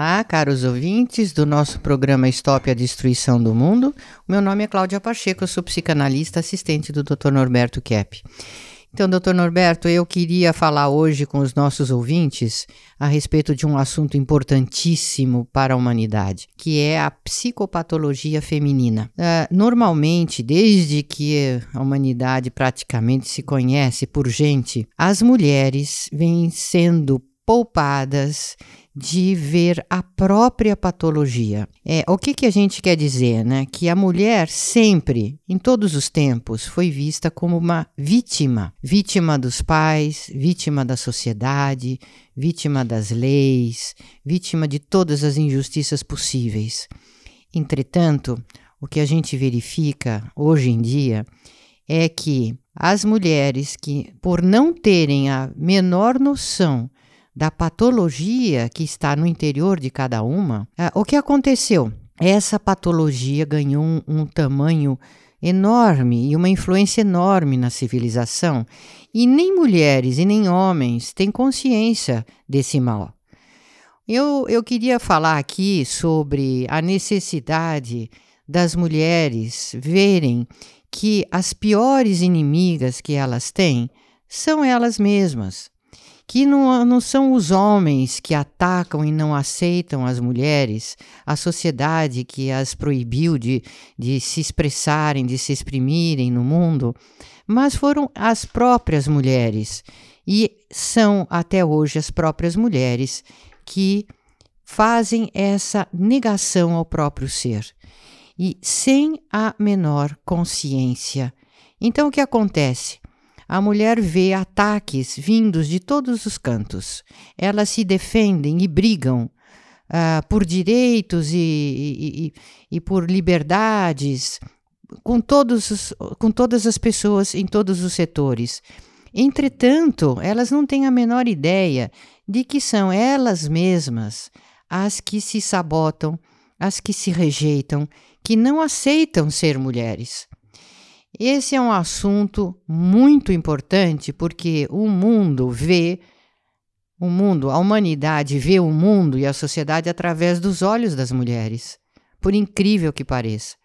Olá, caros ouvintes do nosso programa Stop a Destruição do Mundo. Meu nome é Cláudia Pacheco, eu sou psicanalista assistente do Dr. Norberto Kepp. Então, doutor Norberto, eu queria falar hoje com os nossos ouvintes a respeito de um assunto importantíssimo para a humanidade, que é a psicopatologia feminina. Uh, normalmente, desde que a humanidade praticamente se conhece por gente, as mulheres vêm sendo poupadas de ver a própria patologia. É, o que, que a gente quer dizer, né? Que a mulher sempre, em todos os tempos, foi vista como uma vítima, vítima dos pais, vítima da sociedade, vítima das leis, vítima de todas as injustiças possíveis. Entretanto, o que a gente verifica hoje em dia é que as mulheres que, por não terem a menor noção da patologia que está no interior de cada uma, ah, o que aconteceu? Essa patologia ganhou um, um tamanho enorme e uma influência enorme na civilização, e nem mulheres e nem homens têm consciência desse mal. Eu, eu queria falar aqui sobre a necessidade das mulheres verem que as piores inimigas que elas têm são elas mesmas que não, não são os homens que atacam e não aceitam as mulheres, a sociedade que as proibiu de, de se expressarem, de se exprimirem no mundo, mas foram as próprias mulheres. E são até hoje as próprias mulheres que fazem essa negação ao próprio ser e sem a menor consciência. Então o que acontece? A mulher vê ataques vindos de todos os cantos. Elas se defendem e brigam uh, por direitos e, e, e, e, por liberdades com, todos os, com todas as pessoas em todos os setores. Entretanto, elas não têm a menor ideia de que são elas mesmas as que se sabotam, as que se rejeitam, que não aceitam ser mulheres. Esse é um assunto muito importante porque o mundo vê o mundo, a humanidade vê o mundo e a sociedade através dos olhos das mulheres, por incrível que pareça,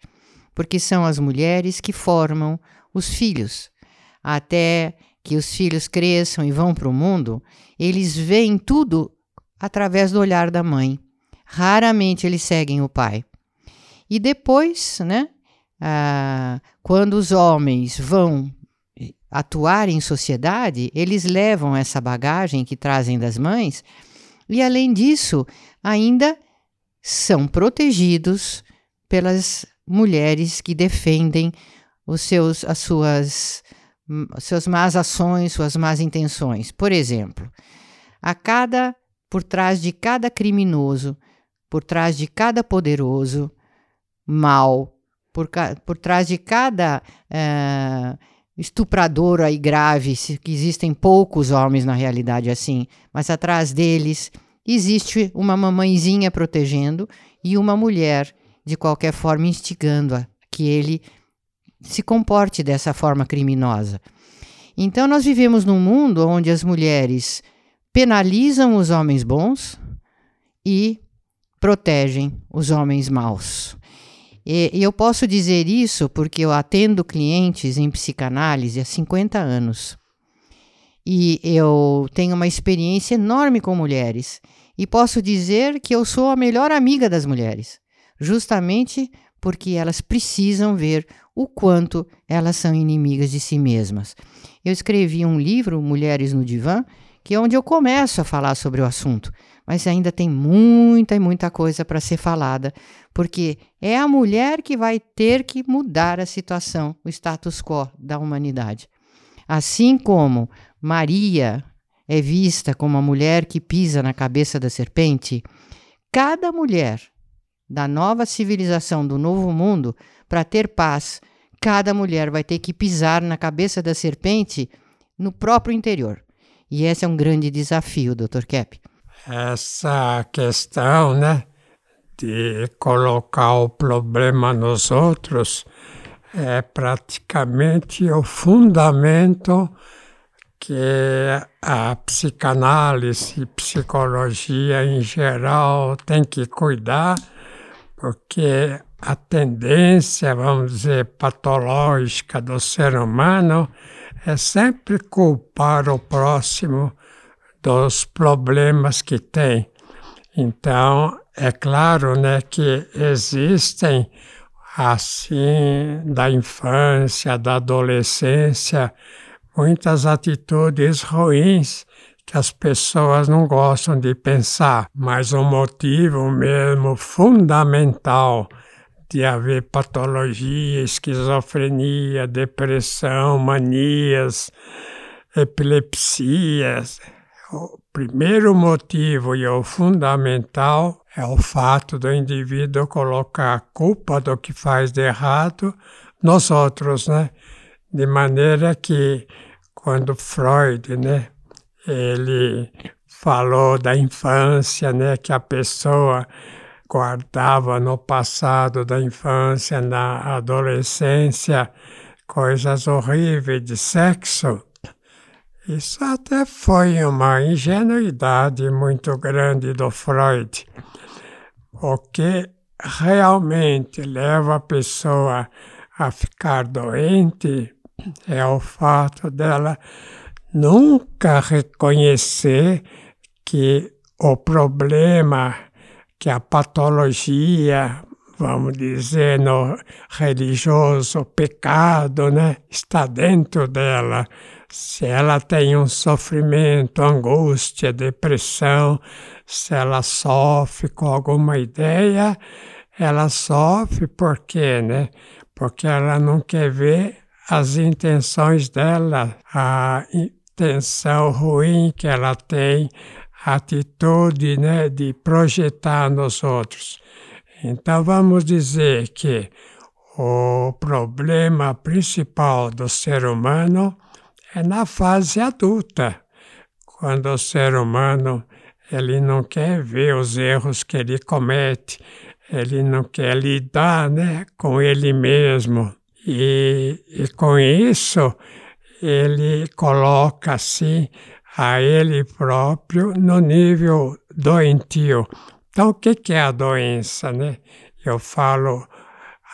porque são as mulheres que formam os filhos. Até que os filhos cresçam e vão para o mundo, eles veem tudo através do olhar da mãe. Raramente eles seguem o pai. E depois, né, ah, quando os homens vão atuar em sociedade, eles levam essa bagagem que trazem das mães e, além disso, ainda são protegidos pelas mulheres que defendem os seus, as suas, suas más ações, suas más intenções. Por exemplo, a cada por trás de cada criminoso, por trás de cada poderoso, mal, por, por trás de cada uh, estuprador aí grave, que existem poucos homens na realidade assim, mas atrás deles existe uma mamãezinha protegendo e uma mulher, de qualquer forma, instigando a que ele se comporte dessa forma criminosa. Então, nós vivemos num mundo onde as mulheres penalizam os homens bons e protegem os homens maus. E, eu posso dizer isso porque eu atendo clientes em psicanálise há 50 anos. E eu tenho uma experiência enorme com mulheres. E posso dizer que eu sou a melhor amiga das mulheres, justamente porque elas precisam ver o quanto elas são inimigas de si mesmas. Eu escrevi um livro, Mulheres no Divã, que é onde eu começo a falar sobre o assunto, mas ainda tem muita e muita coisa para ser falada, porque é a mulher que vai ter que mudar a situação, o status quo da humanidade. Assim como Maria é vista como a mulher que pisa na cabeça da serpente, cada mulher da nova civilização do novo mundo, para ter paz, cada mulher vai ter que pisar na cabeça da serpente no próprio interior. E esse é um grande desafio, Dr. Kepp. Essa questão, né, de colocar o problema nos outros é praticamente o fundamento que a psicanálise psicologia em geral tem que cuidar, porque a tendência, vamos dizer, patológica do ser humano é sempre culpar o próximo dos problemas que tem. Então, é claro né, que existem, assim, da infância, da adolescência, muitas atitudes ruins que as pessoas não gostam de pensar, mas o motivo mesmo fundamental de haver patologia, esquizofrenia, depressão, manias, epilepsias. O primeiro motivo e o fundamental é o fato do indivíduo colocar a culpa do que faz de errado nos outros, né? De maneira que quando Freud, né, ele falou da infância, né, que a pessoa guardava no passado da infância, na adolescência, coisas horríveis de sexo. Isso até foi uma ingenuidade muito grande do Freud. O que realmente leva a pessoa a ficar doente é o fato dela nunca reconhecer que o problema, que a patologia, vamos dizer, no religioso, o pecado, né, está dentro dela. Se ela tem um sofrimento, angústia, depressão, se ela sofre com alguma ideia, ela sofre por quê, né? Porque ela não quer ver as intenções dela, a intenção ruim que ela tem, a atitude né, de projetar nos outros. Então, vamos dizer que o problema principal do ser humano é na fase adulta, quando o ser humano ele não quer ver os erros que ele comete, ele não quer lidar né, com ele mesmo. E, e com isso, ele coloca assim a ele próprio no nível doentio. Então, o que é a doença? Né? Eu falo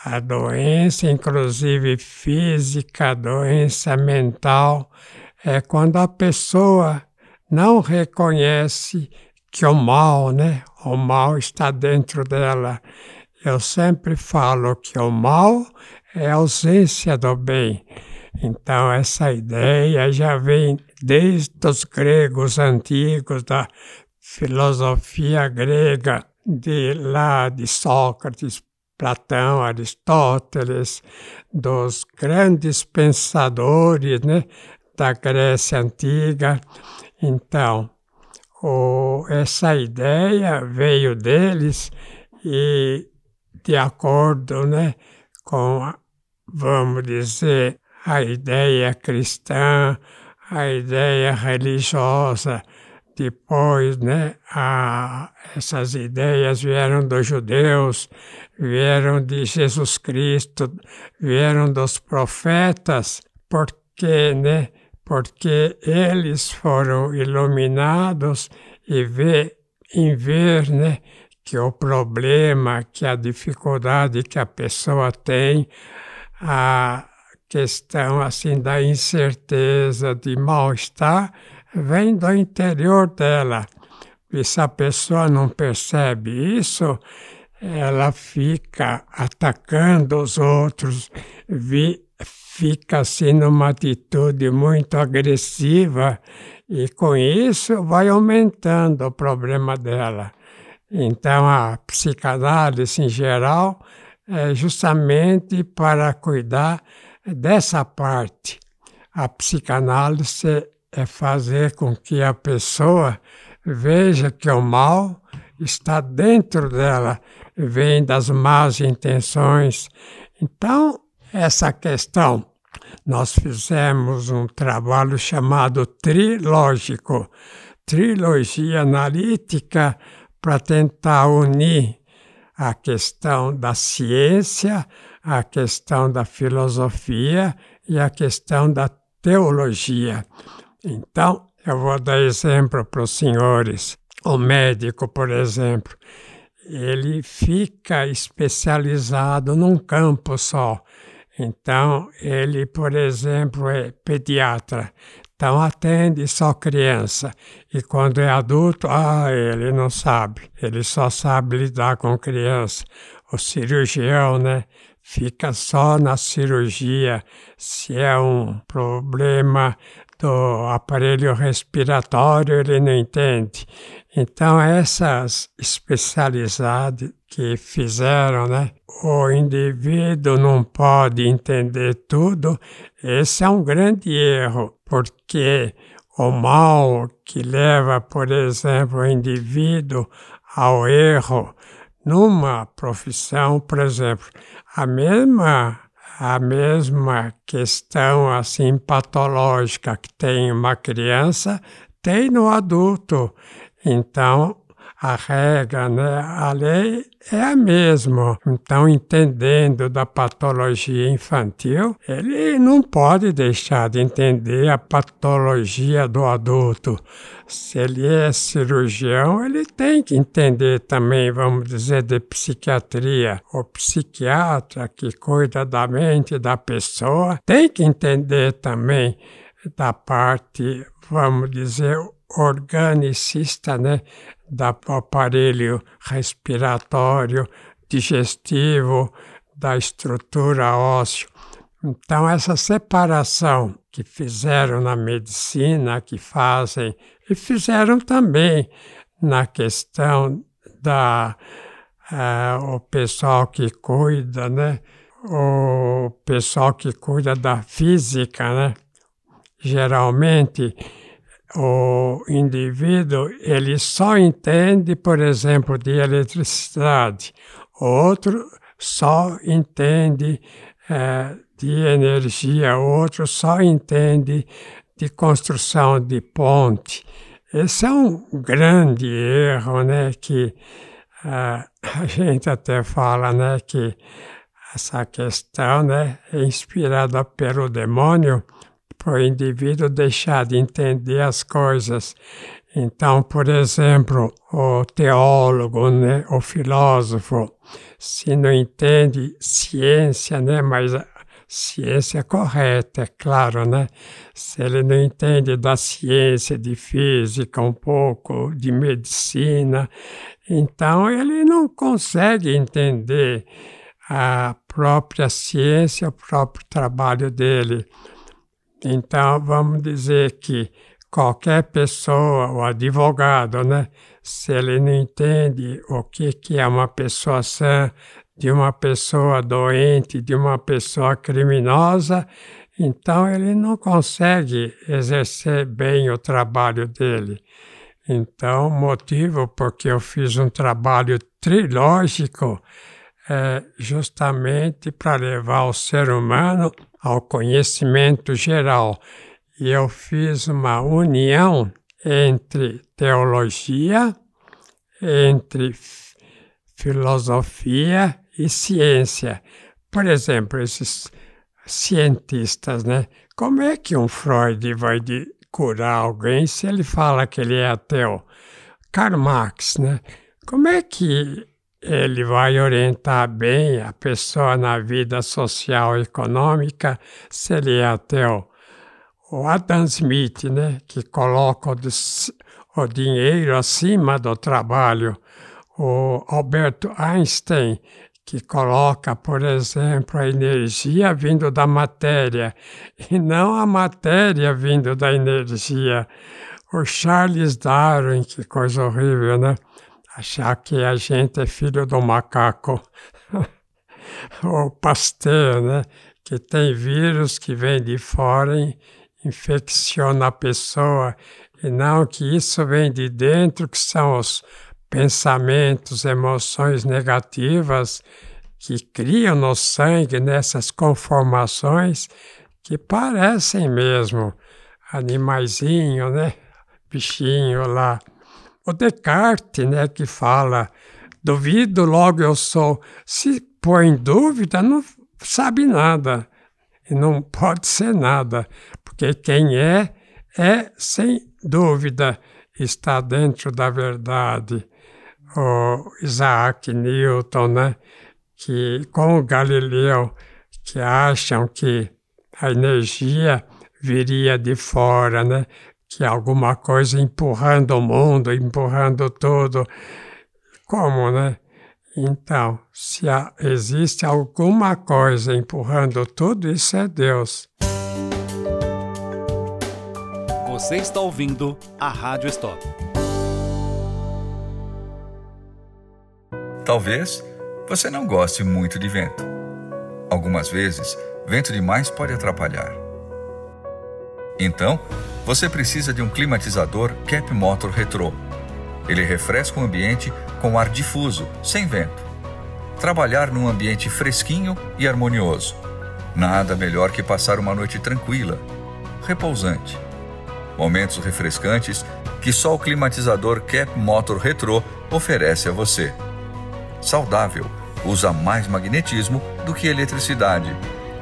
a doença, inclusive física, a doença mental, é quando a pessoa não reconhece que o mal, né? O mal está dentro dela. Eu sempre falo que o mal é a ausência do bem. Então, essa ideia já vem desde os gregos antigos, da filosofia grega, de lá de Sócrates, Platão, Aristóteles, dos grandes pensadores né, da Grécia Antiga. Então, o, essa ideia veio deles e, de acordo né, com vamos dizer, a ideia cristã, a ideia religiosa. Depois, né, a, essas ideias vieram dos judeus, vieram de Jesus Cristo, vieram dos profetas, porque, né, porque eles foram iluminados e vê, em ver né, que o problema, que a dificuldade que a pessoa tem, a questão assim da incerteza, de mal-estar, vem do interior dela. E se a pessoa não percebe isso, ela fica atacando os outros, fica assim numa atitude muito agressiva e com isso vai aumentando o problema dela. Então a psicanálise em geral é justamente para cuidar dessa parte. A psicanálise é fazer com que a pessoa veja que o mal está dentro dela, vem das más intenções. Então, essa questão, nós fizemos um trabalho chamado trilógico, trilogia analítica, para tentar unir a questão da ciência, a questão da filosofia e a questão da teologia. Então, eu vou dar exemplo para os senhores. O médico, por exemplo, ele fica especializado num campo só. Então, ele, por exemplo, é pediatra. Então, atende só criança. E quando é adulto, ah, ele não sabe. Ele só sabe lidar com criança. O cirurgião, né? Fica só na cirurgia. Se é um problema do aparelho respiratório, ele não entende. Então, essas especialidades que fizeram, né? O indivíduo não pode entender tudo. Esse é um grande erro, porque o mal que leva, por exemplo, o indivíduo ao erro numa profissão, por exemplo, a mesma a mesma questão assim patológica que tem uma criança tem no adulto. Então, a regra, né, a lei é a mesma. Então, entendendo da patologia infantil, ele não pode deixar de entender a patologia do adulto. Se ele é cirurgião, ele tem que entender também, vamos dizer, de psiquiatria. O psiquiatra que cuida da mente da pessoa tem que entender também da parte, vamos dizer, organicista, né? do aparelho respiratório, digestivo, da estrutura óssea. Então, essa separação que fizeram na medicina, que fazem, e fizeram também na questão da uh, o pessoal que cuida, né? O pessoal que cuida da física, né? Geralmente o indivíduo ele só entende, por exemplo, de eletricidade, outro só entende é, de energia, outro só entende de construção de ponte. Esse é um grande erro, né, que uh, a gente até fala, né, que essa questão, né, é inspirada pelo demônio, para o indivíduo deixar de entender as coisas. Então, por exemplo, o teólogo, né, o filósofo, se não entende ciência, né, mas ciência correta, é claro, né? Se ele não entende da ciência, de física, um pouco de medicina, então ele não consegue entender a própria ciência, o próprio trabalho dele. Então, vamos dizer que qualquer pessoa, o advogado, né, se ele não entende o que, que é uma pessoa sã, de uma pessoa doente, de uma pessoa criminosa, então ele não consegue exercer bem o trabalho dele. Então, motivo porque eu fiz um trabalho trilógico é justamente para levar o ser humano ao conhecimento geral. E eu fiz uma união entre teologia, entre filosofia e ciência. Por exemplo, esses cientistas, né? Como é que um Freud vai curar alguém se ele fala que ele é ateu? Karl Marx, né? Como é que ele vai orientar bem a pessoa na vida social e econômica se ele é ateu. O Adam Smith, né, que coloca o, o dinheiro acima do trabalho. O Alberto Einstein, que coloca, por exemplo, a energia vindo da matéria e não a matéria vindo da energia. O Charles Darwin, que coisa horrível, né? Achar que a gente é filho do macaco. o Pasteur, né? Que tem vírus que vem de fora e infecciona a pessoa, e não que isso vem de dentro, que são os pensamentos, emoções negativas que criam no sangue nessas conformações que parecem mesmo animaizinho, né? Bichinho lá. O Descartes, né, que fala, duvido, logo eu sou. Se põe em dúvida, não sabe nada. E não pode ser nada, porque quem é, é, sem dúvida, está dentro da verdade. O Isaac Newton, né? que com o Galileu, que acham que a energia viria de fora, né? Que alguma coisa empurrando o mundo, empurrando tudo. Como, né? Então, se há, existe alguma coisa empurrando tudo, isso é Deus. Você está ouvindo a Rádio Stop. Talvez você não goste muito de vento. Algumas vezes, vento demais pode atrapalhar. Então, você precisa de um climatizador Cap Motor Retro. Ele refresca o ambiente com ar difuso, sem vento. Trabalhar num ambiente fresquinho e harmonioso. Nada melhor que passar uma noite tranquila, repousante momentos refrescantes que só o climatizador Cap Motor Retro oferece a você. Saudável, usa mais magnetismo do que eletricidade.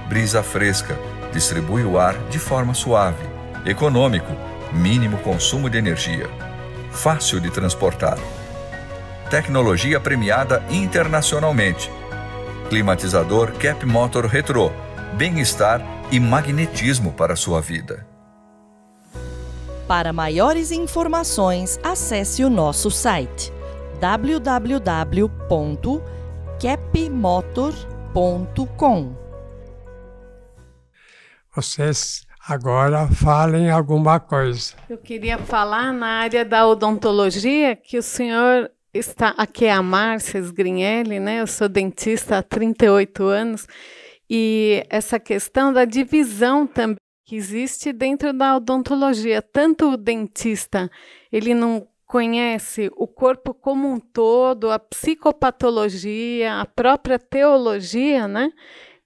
Brisa fresca, distribui o ar de forma suave. Econômico, mínimo consumo de energia. Fácil de transportar. Tecnologia premiada internacionalmente. Climatizador Cap Motor Retro. Bem-estar e magnetismo para a sua vida. Para maiores informações, acesse o nosso site www.capmotor.com. Vocês agora falem alguma coisa. Eu queria falar na área da odontologia que o senhor está aqui é a Márcia Sgrinelli, né? Eu sou dentista há 38 anos e essa questão da divisão também que existe dentro da odontologia. Tanto o dentista, ele não conhece o corpo como um todo, a psicopatologia, a própria teologia, né?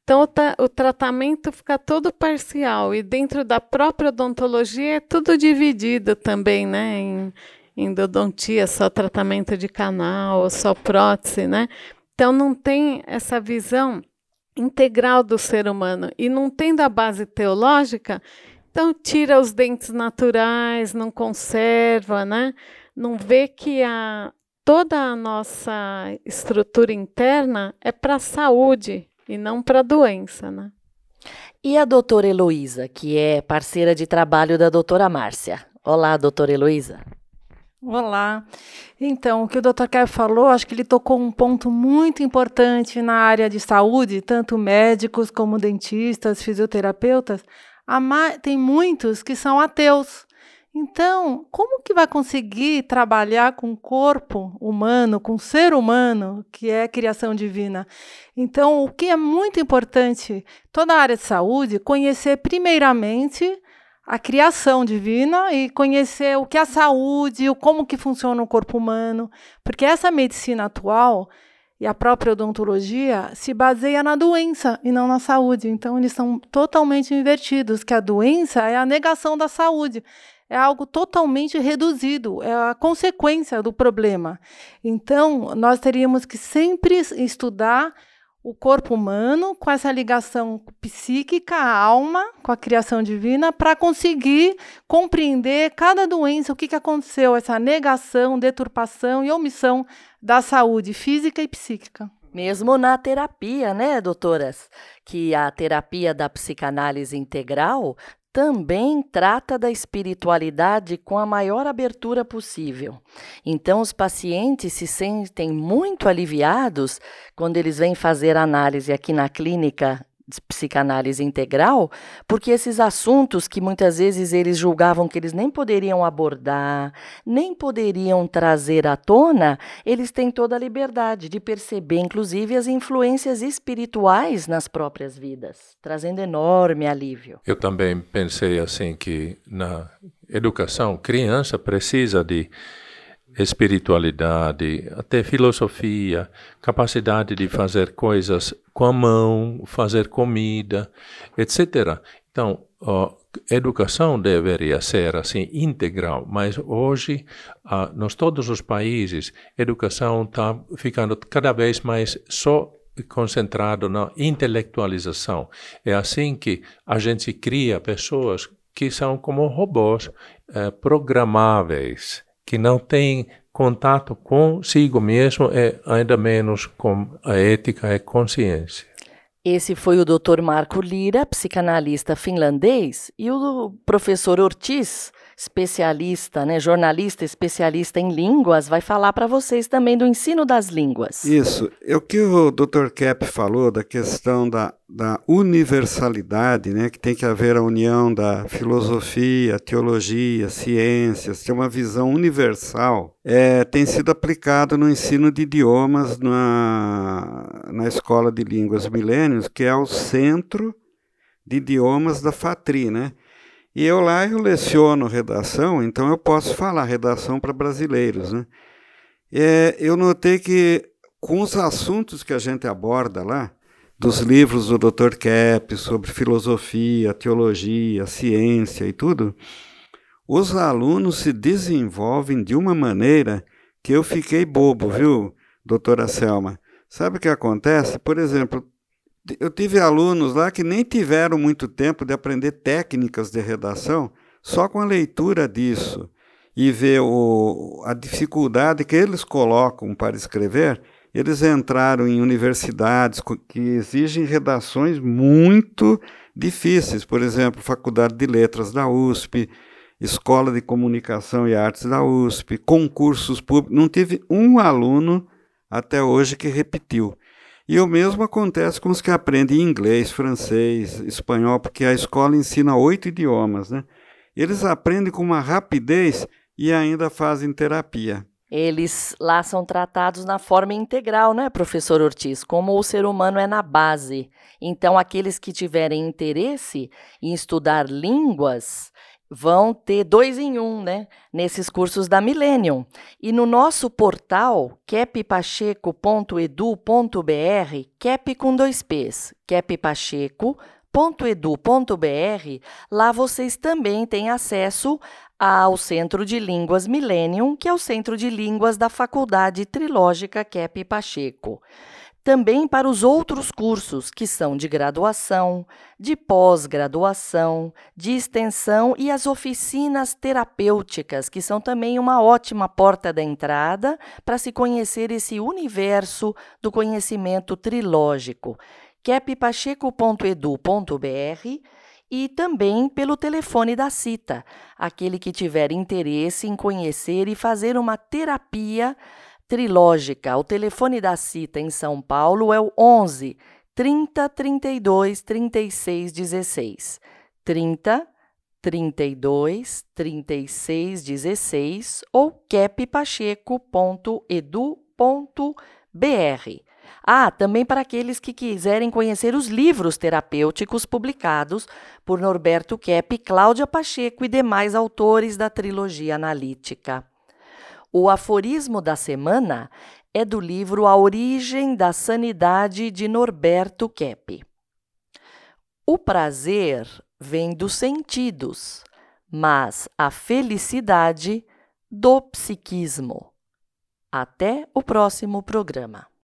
Então, o, tra o, tratamento fica todo parcial e dentro da própria odontologia é tudo dividido também, né? Em, endodontia, só tratamento de canal, só prótese, né? Então, não tem essa visão integral do ser humano e não tendo a base teológica, então tira os dentes naturais, não conserva, né? Não vê que a toda a nossa estrutura interna é para a saúde e não para a doença, né? E a doutora Heloísa, que é parceira de trabalho da doutora Márcia. Olá, doutora Heloísa. Olá. Então, o que o Dr. Kev falou, acho que ele tocou um ponto muito importante na área de saúde, tanto médicos como dentistas, fisioterapeutas. Tem muitos que são ateus. Então, como que vai conseguir trabalhar com o corpo humano, com o ser humano, que é criação divina? Então, o que é muito importante, toda a área de saúde, conhecer primeiramente a criação divina e conhecer o que é a saúde, o como que funciona o corpo humano, porque essa medicina atual e a própria odontologia se baseia na doença e não na saúde. Então eles são totalmente invertidos, que a doença é a negação da saúde. É algo totalmente reduzido, é a consequência do problema. Então, nós teríamos que sempre estudar o corpo humano com essa ligação psíquica, a alma, com a criação divina, para conseguir compreender cada doença, o que, que aconteceu, essa negação, deturpação e omissão da saúde física e psíquica. Mesmo na terapia, né, doutoras? Que a terapia da psicanálise integral também trata da espiritualidade com a maior abertura possível. Então, os pacientes se sentem muito aliviados quando eles vêm fazer análise aqui na clínica psicanálise integral, porque esses assuntos que muitas vezes eles julgavam que eles nem poderiam abordar, nem poderiam trazer à tona, eles têm toda a liberdade de perceber, inclusive, as influências espirituais nas próprias vidas, trazendo enorme alívio. Eu também pensei assim que na educação, criança precisa de espiritualidade, até filosofia, capacidade de fazer coisas com a mão, fazer comida, etc. Então, a educação deveria ser assim integral, mas hoje, uh, nos todos os países, a educação está ficando cada vez mais só concentrado na intelectualização. É assim que a gente cria pessoas que são como robôs eh, programáveis, que não têm contato consigo mesmo e ainda menos com a ética e consciência. Esse foi o Dr. Marco Lira, psicanalista finlandês, e o professor Ortiz, especialista, né, jornalista especialista em línguas, vai falar para vocês também do ensino das línguas. Isso. O que o Dr. Kepp falou da questão da, da universalidade, né, que tem que haver a união da filosofia, teologia, ciências, ter uma visão universal, é, tem sido aplicado no ensino de idiomas na, na Escola de Línguas Milênios, que é o centro de idiomas da FATRI, né? E eu lá eu leciono redação, então eu posso falar redação para brasileiros. Né? É, eu notei que com os assuntos que a gente aborda lá, dos livros do Dr. Kepp sobre filosofia, teologia, ciência e tudo, os alunos se desenvolvem de uma maneira que eu fiquei bobo, viu, doutora Selma? Sabe o que acontece? Por exemplo, eu tive alunos lá que nem tiveram muito tempo de aprender técnicas de redação, só com a leitura disso e ver o, a dificuldade que eles colocam para escrever, eles entraram em universidades que exigem redações muito difíceis, por exemplo, Faculdade de Letras da USP, Escola de Comunicação e Artes da USP, concursos públicos. Não tive um aluno até hoje que repetiu. E o mesmo acontece com os que aprendem inglês, francês, espanhol, porque a escola ensina oito idiomas, né? Eles aprendem com uma rapidez e ainda fazem terapia. Eles lá são tratados na forma integral, né, professor Ortiz? Como o ser humano é na base. Então, aqueles que tiverem interesse em estudar línguas, vão ter dois em um, né? Nesses cursos da Millennium. E no nosso portal, keppacheco.edu.br, cap com dois P's, keppacheco.edu.br, lá vocês também têm acesso ao Centro de Línguas Millennium, que é o Centro de Línguas da Faculdade Trilógica Kep Pacheco também para os outros cursos que são de graduação, de pós-graduação, de extensão e as oficinas terapêuticas, que são também uma ótima porta da entrada para se conhecer esse universo do conhecimento trilógico, que pipacheco.edu.br e também pelo telefone da CITA, aquele que tiver interesse em conhecer e fazer uma terapia Trilógica. O telefone da cita em São Paulo é o 11 30 32 36 16. 30 32 36 16 ou keppacheco.edu.br. Ah, também para aqueles que quiserem conhecer os livros terapêuticos publicados por Norberto Kepp, Cláudia Pacheco e demais autores da trilogia analítica. O aforismo da semana é do livro A Origem da Sanidade de Norberto Kepp. O prazer vem dos sentidos, mas a felicidade do psiquismo. Até o próximo programa.